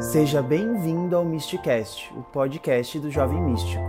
Seja bem-vindo ao Mysticast, o podcast do Jovem Místico.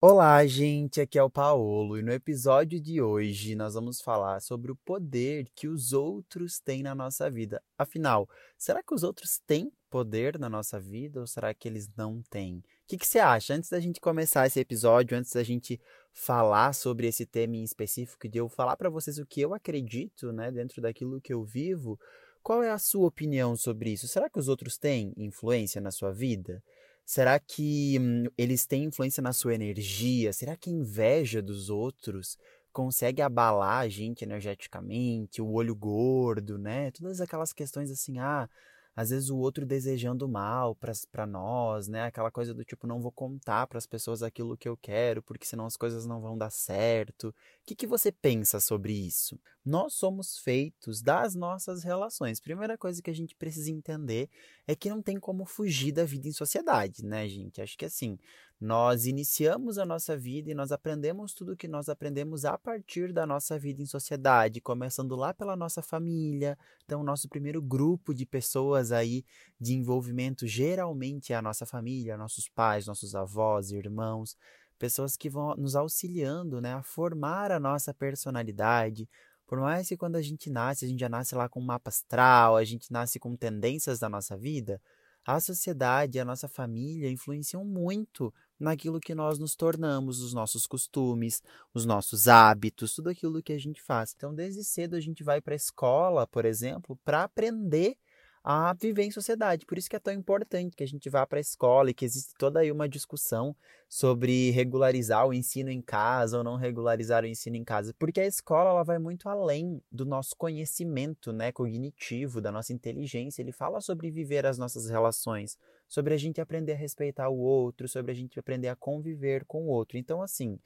Olá, gente, aqui é o Paolo e no episódio de hoje nós vamos falar sobre o poder que os outros têm na nossa vida. Afinal, será que os outros têm poder na nossa vida ou será que eles não têm? O que, que você acha? Antes da gente começar esse episódio, antes da gente falar sobre esse tema em específico, de eu falar para vocês o que eu acredito, né, dentro daquilo que eu vivo, qual é a sua opinião sobre isso? Será que os outros têm influência na sua vida? Será que hum, eles têm influência na sua energia? Será que a inveja dos outros consegue abalar a gente energeticamente? O olho gordo, né? Todas aquelas questões assim, ah, às vezes o outro desejando mal para nós, né? Aquela coisa do tipo, não vou contar para as pessoas aquilo que eu quero, porque senão as coisas não vão dar certo. O que, que você pensa sobre isso? Nós somos feitos das nossas relações. Primeira coisa que a gente precisa entender é que não tem como fugir da vida em sociedade, né, gente? Acho que assim, nós iniciamos a nossa vida e nós aprendemos tudo o que nós aprendemos a partir da nossa vida em sociedade, começando lá pela nossa família. Então, nosso primeiro grupo de pessoas aí de envolvimento geralmente é a nossa família, nossos pais, nossos avós, irmãos, pessoas que vão nos auxiliando, né, a formar a nossa personalidade. Por mais que quando a gente nasce, a gente já nasce lá com um mapa astral, a gente nasce com tendências da nossa vida, a sociedade, a nossa família influenciam muito naquilo que nós nos tornamos, os nossos costumes, os nossos hábitos, tudo aquilo que a gente faz. Então, desde cedo a gente vai para a escola, por exemplo, para aprender a viver em sociedade. Por isso que é tão importante que a gente vá para a escola e que existe toda aí uma discussão sobre regularizar o ensino em casa ou não regularizar o ensino em casa, porque a escola ela vai muito além do nosso conhecimento, né, cognitivo, da nossa inteligência. Ele fala sobre viver as nossas relações, sobre a gente aprender a respeitar o outro, sobre a gente aprender a conviver com o outro. Então, assim,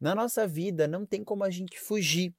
na nossa vida não tem como a gente fugir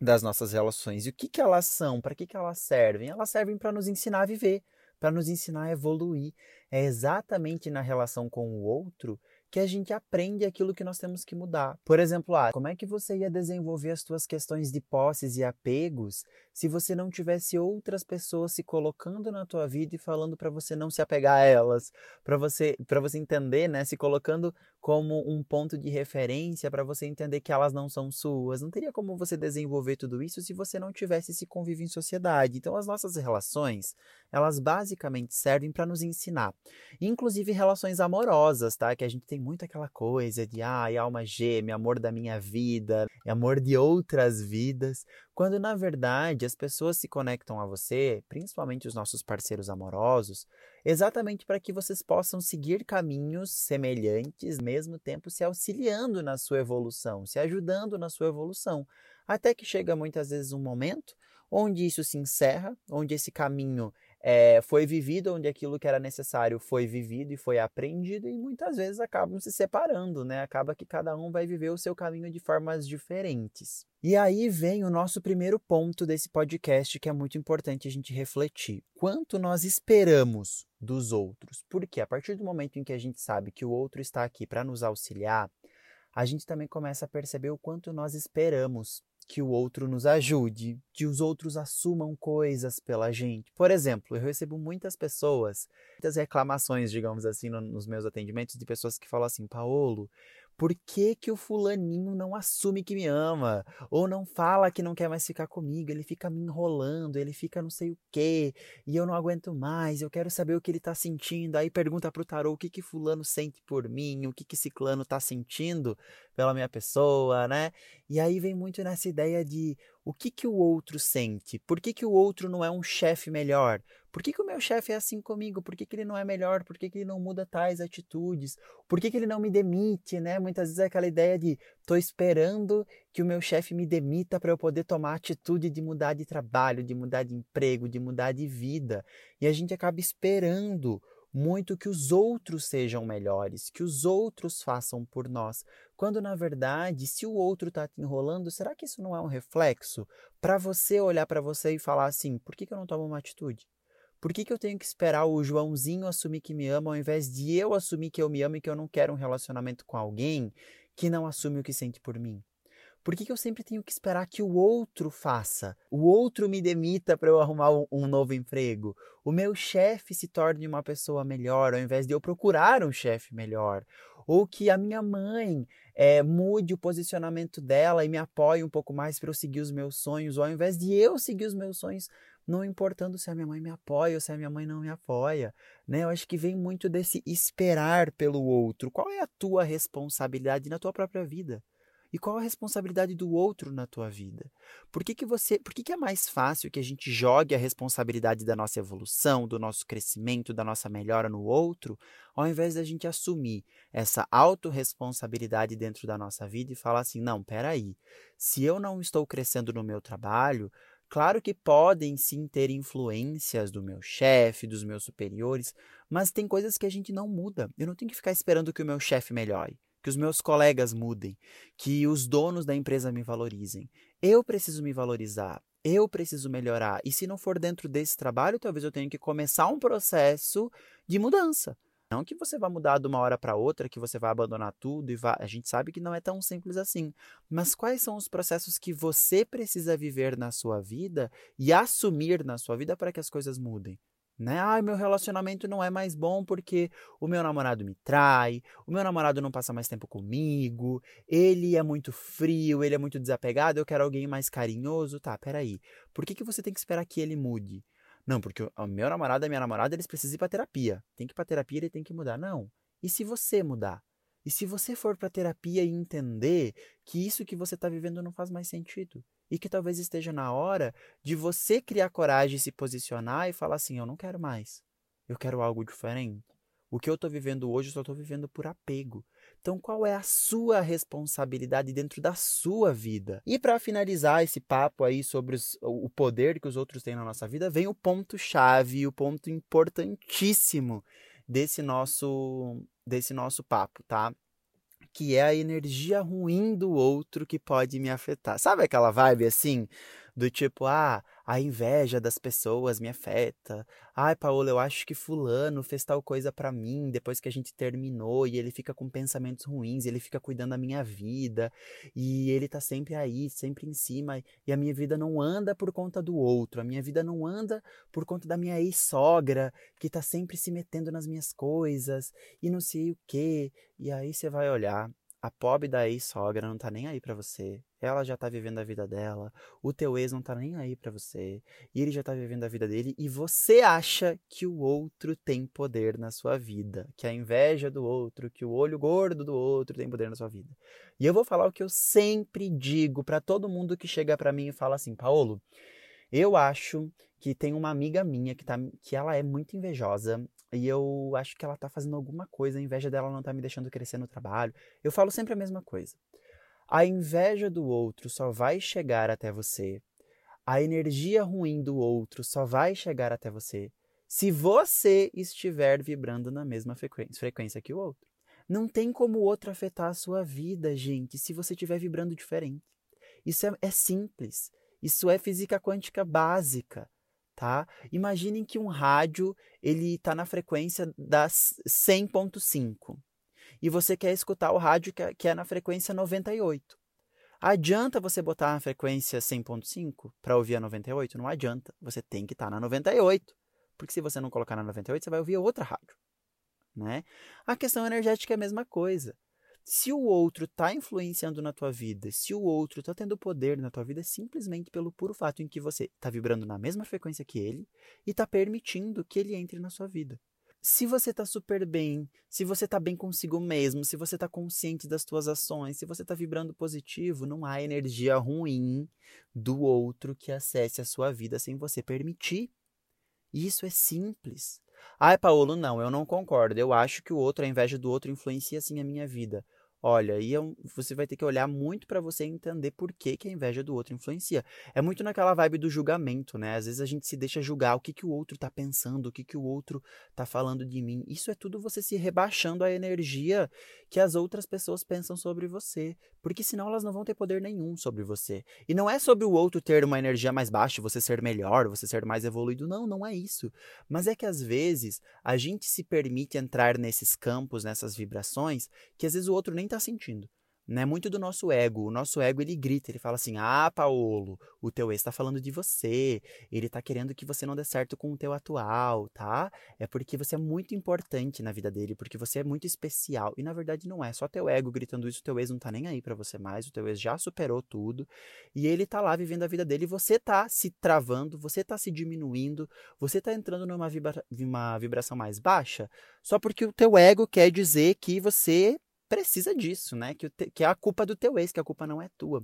das nossas relações. E o que, que elas são? Para que, que elas servem? Elas servem para nos ensinar a viver, para nos ensinar a evoluir. É exatamente na relação com o outro que a gente aprende aquilo que nós temos que mudar. Por exemplo, ah, como é que você ia desenvolver as suas questões de posses e apegos se você não tivesse outras pessoas se colocando na tua vida e falando para você não se apegar a elas, para você para você entender, né, se colocando como um ponto de referência para você entender que elas não são suas. Não teria como você desenvolver tudo isso se você não tivesse esse convívio em sociedade. Então as nossas relações, elas basicamente servem para nos ensinar, inclusive relações amorosas, tá? Que a gente tem tem muito aquela coisa de ai, alma gêmea, amor da minha vida, amor de outras vidas, quando na verdade as pessoas se conectam a você, principalmente os nossos parceiros amorosos, exatamente para que vocês possam seguir caminhos semelhantes, mesmo tempo se auxiliando na sua evolução, se ajudando na sua evolução, até que chega muitas vezes um momento onde isso se encerra, onde esse caminho é, foi vivido, onde aquilo que era necessário foi vivido e foi aprendido, e muitas vezes acabam se separando, né? Acaba que cada um vai viver o seu caminho de formas diferentes. E aí vem o nosso primeiro ponto desse podcast que é muito importante a gente refletir. Quanto nós esperamos dos outros? Porque a partir do momento em que a gente sabe que o outro está aqui para nos auxiliar, a gente também começa a perceber o quanto nós esperamos que o outro nos ajude, que os outros assumam coisas pela gente. Por exemplo, eu recebo muitas pessoas, muitas reclamações, digamos assim, nos meus atendimentos de pessoas que falam assim: Paolo, por que, que o fulaninho não assume que me ama? Ou não fala que não quer mais ficar comigo? Ele fica me enrolando, ele fica não sei o quê, e eu não aguento mais, eu quero saber o que ele tá sentindo. Aí pergunta pro tarô o que que fulano sente por mim, o que que ciclano tá sentindo pela minha pessoa, né? E aí vem muito nessa ideia de o que que o outro sente? Por que que o outro não é um chefe melhor? Por que, que o meu chefe é assim comigo? Por que, que ele não é melhor? Por que, que ele não muda tais atitudes? Por que, que ele não me demite, né? Muitas vezes é aquela ideia de tô esperando que o meu chefe me demita para eu poder tomar a atitude de mudar de trabalho, de mudar de emprego, de mudar de vida. E a gente acaba esperando muito que os outros sejam melhores, que os outros façam por nós. Quando na verdade, se o outro está te enrolando, será que isso não é um reflexo para você olhar para você e falar assim: por que, que eu não tomo uma atitude? Por que, que eu tenho que esperar o Joãozinho assumir que me ama ao invés de eu assumir que eu me amo e que eu não quero um relacionamento com alguém que não assume o que sente por mim? Por que, que eu sempre tenho que esperar que o outro faça? O outro me demita para eu arrumar um novo emprego? O meu chefe se torne uma pessoa melhor ao invés de eu procurar um chefe melhor? Ou que a minha mãe é, mude o posicionamento dela e me apoie um pouco mais para eu seguir os meus sonhos, ou ao invés de eu seguir os meus sonhos, não importando se a minha mãe me apoia ou se a minha mãe não me apoia, né? Eu acho que vem muito desse esperar pelo outro. Qual é a tua responsabilidade na tua própria vida? E qual a responsabilidade do outro na tua vida? Por que, que você, por que, que é mais fácil que a gente jogue a responsabilidade da nossa evolução, do nosso crescimento, da nossa melhora no outro, ao invés da gente assumir essa autorresponsabilidade dentro da nossa vida e falar assim: "Não, peraí. Se eu não estou crescendo no meu trabalho, Claro que podem sim ter influências do meu chefe, dos meus superiores, mas tem coisas que a gente não muda. Eu não tenho que ficar esperando que o meu chefe melhore, que os meus colegas mudem, que os donos da empresa me valorizem. Eu preciso me valorizar, eu preciso melhorar. E se não for dentro desse trabalho, talvez eu tenha que começar um processo de mudança. Não que você vá mudar de uma hora para outra, que você vai abandonar tudo e vá... a gente sabe que não é tão simples assim. Mas quais são os processos que você precisa viver na sua vida e assumir na sua vida para que as coisas mudem? Né? Ah, meu relacionamento não é mais bom porque o meu namorado me trai, o meu namorado não passa mais tempo comigo, ele é muito frio, ele é muito desapegado, eu quero alguém mais carinhoso. Tá, peraí. Por que, que você tem que esperar que ele mude? Não, porque o meu namorado e a minha namorada, eles precisam ir para terapia. Tem que ir para terapia, ele tem que mudar. Não. E se você mudar? E se você for para terapia e entender que isso que você está vivendo não faz mais sentido? E que talvez esteja na hora de você criar coragem, se posicionar e falar assim: eu não quero mais. Eu quero algo diferente. O que eu estou vivendo hoje, eu só estou vivendo por apego. Então, qual é a sua responsabilidade dentro da sua vida? E para finalizar esse papo aí sobre os, o poder que os outros têm na nossa vida, vem o ponto chave, o ponto importantíssimo desse nosso desse nosso papo, tá? Que é a energia ruim do outro que pode me afetar. Sabe aquela vibe assim, do tipo, ah, a inveja das pessoas me afeta. Ai, Paola, eu acho que fulano fez tal coisa para mim depois que a gente terminou e ele fica com pensamentos ruins, ele fica cuidando da minha vida e ele tá sempre aí, sempre em cima e a minha vida não anda por conta do outro, a minha vida não anda por conta da minha ex-sogra que tá sempre se metendo nas minhas coisas e não sei o quê. E aí você vai olhar a pobre da ex-sogra não tá nem aí para você. Ela já tá vivendo a vida dela. O teu ex não tá nem aí para você. E ele já tá vivendo a vida dele. E você acha que o outro tem poder na sua vida. Que a inveja do outro, que o olho gordo do outro tem poder na sua vida. E eu vou falar o que eu sempre digo para todo mundo que chega para mim e fala assim: Paulo, eu acho que tem uma amiga minha que, tá, que ela é muito invejosa e eu acho que ela tá fazendo alguma coisa, a inveja dela não tá me deixando crescer no trabalho. Eu falo sempre a mesma coisa. A inveja do outro só vai chegar até você. A energia ruim do outro só vai chegar até você se você estiver vibrando na mesma frequência que o outro. Não tem como o outro afetar a sua vida, gente, se você estiver vibrando diferente. Isso é, é simples. Isso é física quântica básica tá? Imaginem que um rádio ele está na frequência das 100.5 e você quer escutar o rádio que é, é na frequência 98. Adianta você botar a frequência 100.5 para ouvir a 98? Não adianta. Você tem que estar tá na 98. Porque se você não colocar na 98, você vai ouvir outra rádio. Né? A questão energética é a mesma coisa. Se o outro está influenciando na tua vida, se o outro está tendo poder na tua vida, simplesmente pelo puro fato em que você está vibrando na mesma frequência que ele e está permitindo que ele entre na sua vida. Se você está super bem, se você está bem consigo mesmo, se você está consciente das tuas ações, se você está vibrando positivo, não há energia ruim do outro que acesse a sua vida sem você permitir. Isso é simples. Ai, Paulo, não, eu não concordo. Eu acho que o outro, a inveja do outro, influencia sim a minha vida. Olha, aí é você vai ter que olhar muito para você entender por que, que a inveja do outro influencia. É muito naquela vibe do julgamento, né? Às vezes a gente se deixa julgar o que, que o outro tá pensando, o que, que o outro tá falando de mim. Isso é tudo você se rebaixando a energia que as outras pessoas pensam sobre você. Porque senão elas não vão ter poder nenhum sobre você. E não é sobre o outro ter uma energia mais baixa, você ser melhor, você ser mais evoluído. Não, não é isso. Mas é que às vezes a gente se permite entrar nesses campos, nessas vibrações, que às vezes o outro nem está sentindo. né? Muito do nosso ego. O nosso ego ele grita, ele fala assim: "Ah, Paulo, o teu ex está falando de você. Ele está querendo que você não dê certo com o teu atual, tá? É porque você é muito importante na vida dele, porque você é muito especial". E na verdade não é, só teu ego gritando isso, o teu ex não tá nem aí para você mais, o teu ex já superou tudo, e ele tá lá vivendo a vida dele, e você tá se travando, você tá se diminuindo, você tá entrando numa vibra uma vibração mais baixa, só porque o teu ego quer dizer que você precisa disso, né? Que, te, que é a culpa do teu ex, que a culpa não é tua.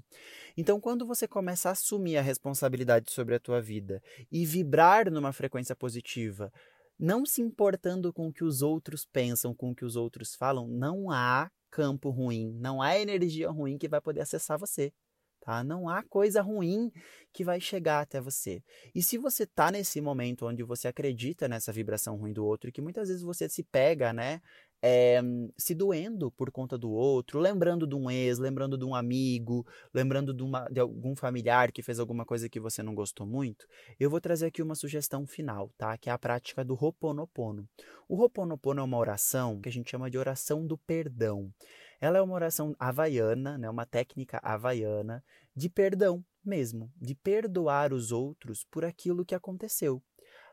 Então, quando você começa a assumir a responsabilidade sobre a tua vida e vibrar numa frequência positiva, não se importando com o que os outros pensam, com o que os outros falam, não há campo ruim, não há energia ruim que vai poder acessar você. Tá? Não há coisa ruim que vai chegar até você. E se você está nesse momento onde você acredita nessa vibração ruim do outro, que muitas vezes você se pega, né, é, se doendo por conta do outro, lembrando de um ex, lembrando de um amigo, lembrando de, uma, de, algum familiar que fez alguma coisa que você não gostou muito, eu vou trazer aqui uma sugestão final, tá? Que é a prática do Ho'oponopono. O Ho'oponopono é uma oração que a gente chama de oração do perdão. Ela é uma oração havaiana, né? Uma técnica havaiana de perdão mesmo, de perdoar os outros por aquilo que aconteceu.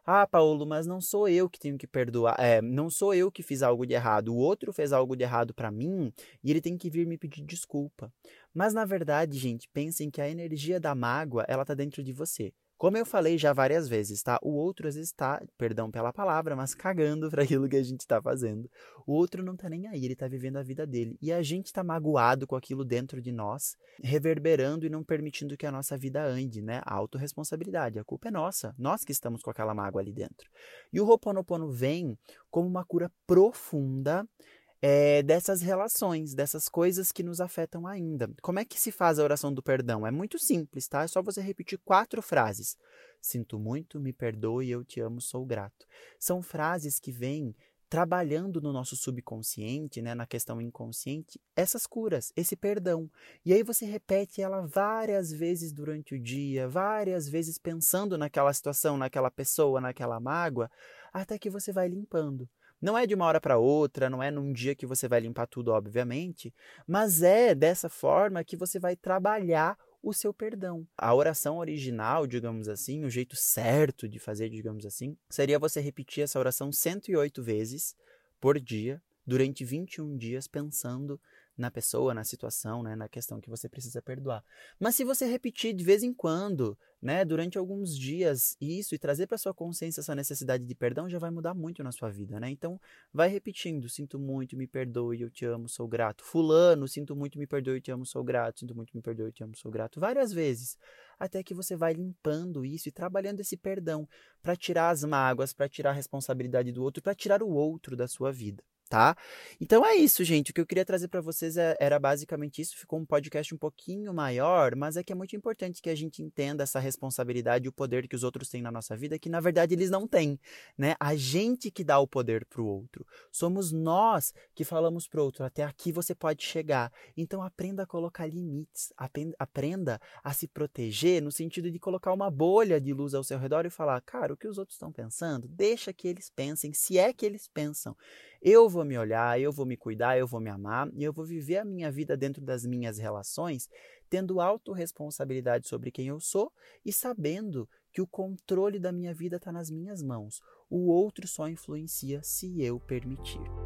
Ah, Paulo, mas não sou eu que tenho que perdoar. É, não sou eu que fiz algo de errado. O outro fez algo de errado para mim e ele tem que vir me pedir desculpa. Mas na verdade, gente, pensem que a energia da mágoa, ela tá dentro de você. Como eu falei já várias vezes, tá? O outro às vezes está, perdão pela palavra, mas cagando para aquilo que a gente está fazendo. O outro não tá nem aí, ele tá vivendo a vida dele. E a gente tá magoado com aquilo dentro de nós, reverberando e não permitindo que a nossa vida ande, né? A autorresponsabilidade, a culpa é nossa, nós que estamos com aquela mágoa ali dentro. E o Ho'oponopono vem como uma cura profunda é, dessas relações, dessas coisas que nos afetam ainda. Como é que se faz a oração do perdão? É muito simples, tá? É só você repetir quatro frases. Sinto muito, me perdoe, eu te amo, sou grato. São frases que vêm trabalhando no nosso subconsciente, né, na questão inconsciente, essas curas, esse perdão. E aí você repete ela várias vezes durante o dia, várias vezes pensando naquela situação, naquela pessoa, naquela mágoa, até que você vai limpando. Não é de uma hora para outra, não é num dia que você vai limpar tudo, obviamente, mas é dessa forma que você vai trabalhar o seu perdão. A oração original, digamos assim, o jeito certo de fazer, digamos assim, seria você repetir essa oração 108 vezes por dia, durante 21 dias, pensando na pessoa, na situação, né, na questão que você precisa perdoar. Mas se você repetir de vez em quando, né, durante alguns dias isso e trazer para sua consciência essa necessidade de perdão, já vai mudar muito na sua vida, né? Então, vai repetindo, sinto muito, me perdoe, eu te amo, sou grato. Fulano, sinto muito, me perdoe, eu te amo, sou grato. Sinto muito, me perdoe, eu te amo, sou grato. Várias vezes, até que você vai limpando isso e trabalhando esse perdão para tirar as mágoas, para tirar a responsabilidade do outro, para tirar o outro da sua vida tá? Então é isso, gente. O que eu queria trazer para vocês é, era basicamente isso. Ficou um podcast um pouquinho maior, mas é que é muito importante que a gente entenda essa responsabilidade e o poder que os outros têm na nossa vida, que na verdade eles não têm, né? A gente que dá o poder pro outro. Somos nós que falamos pro outro, até aqui você pode chegar. Então aprenda a colocar limites, aprenda a se proteger no sentido de colocar uma bolha de luz ao seu redor e falar, cara, o que os outros estão pensando, deixa que eles pensem, se é que eles pensam. Eu vou me olhar, eu vou me cuidar, eu vou me amar e eu vou viver a minha vida dentro das minhas relações, tendo autorresponsabilidade sobre quem eu sou e sabendo que o controle da minha vida está nas minhas mãos. O outro só influencia se eu permitir.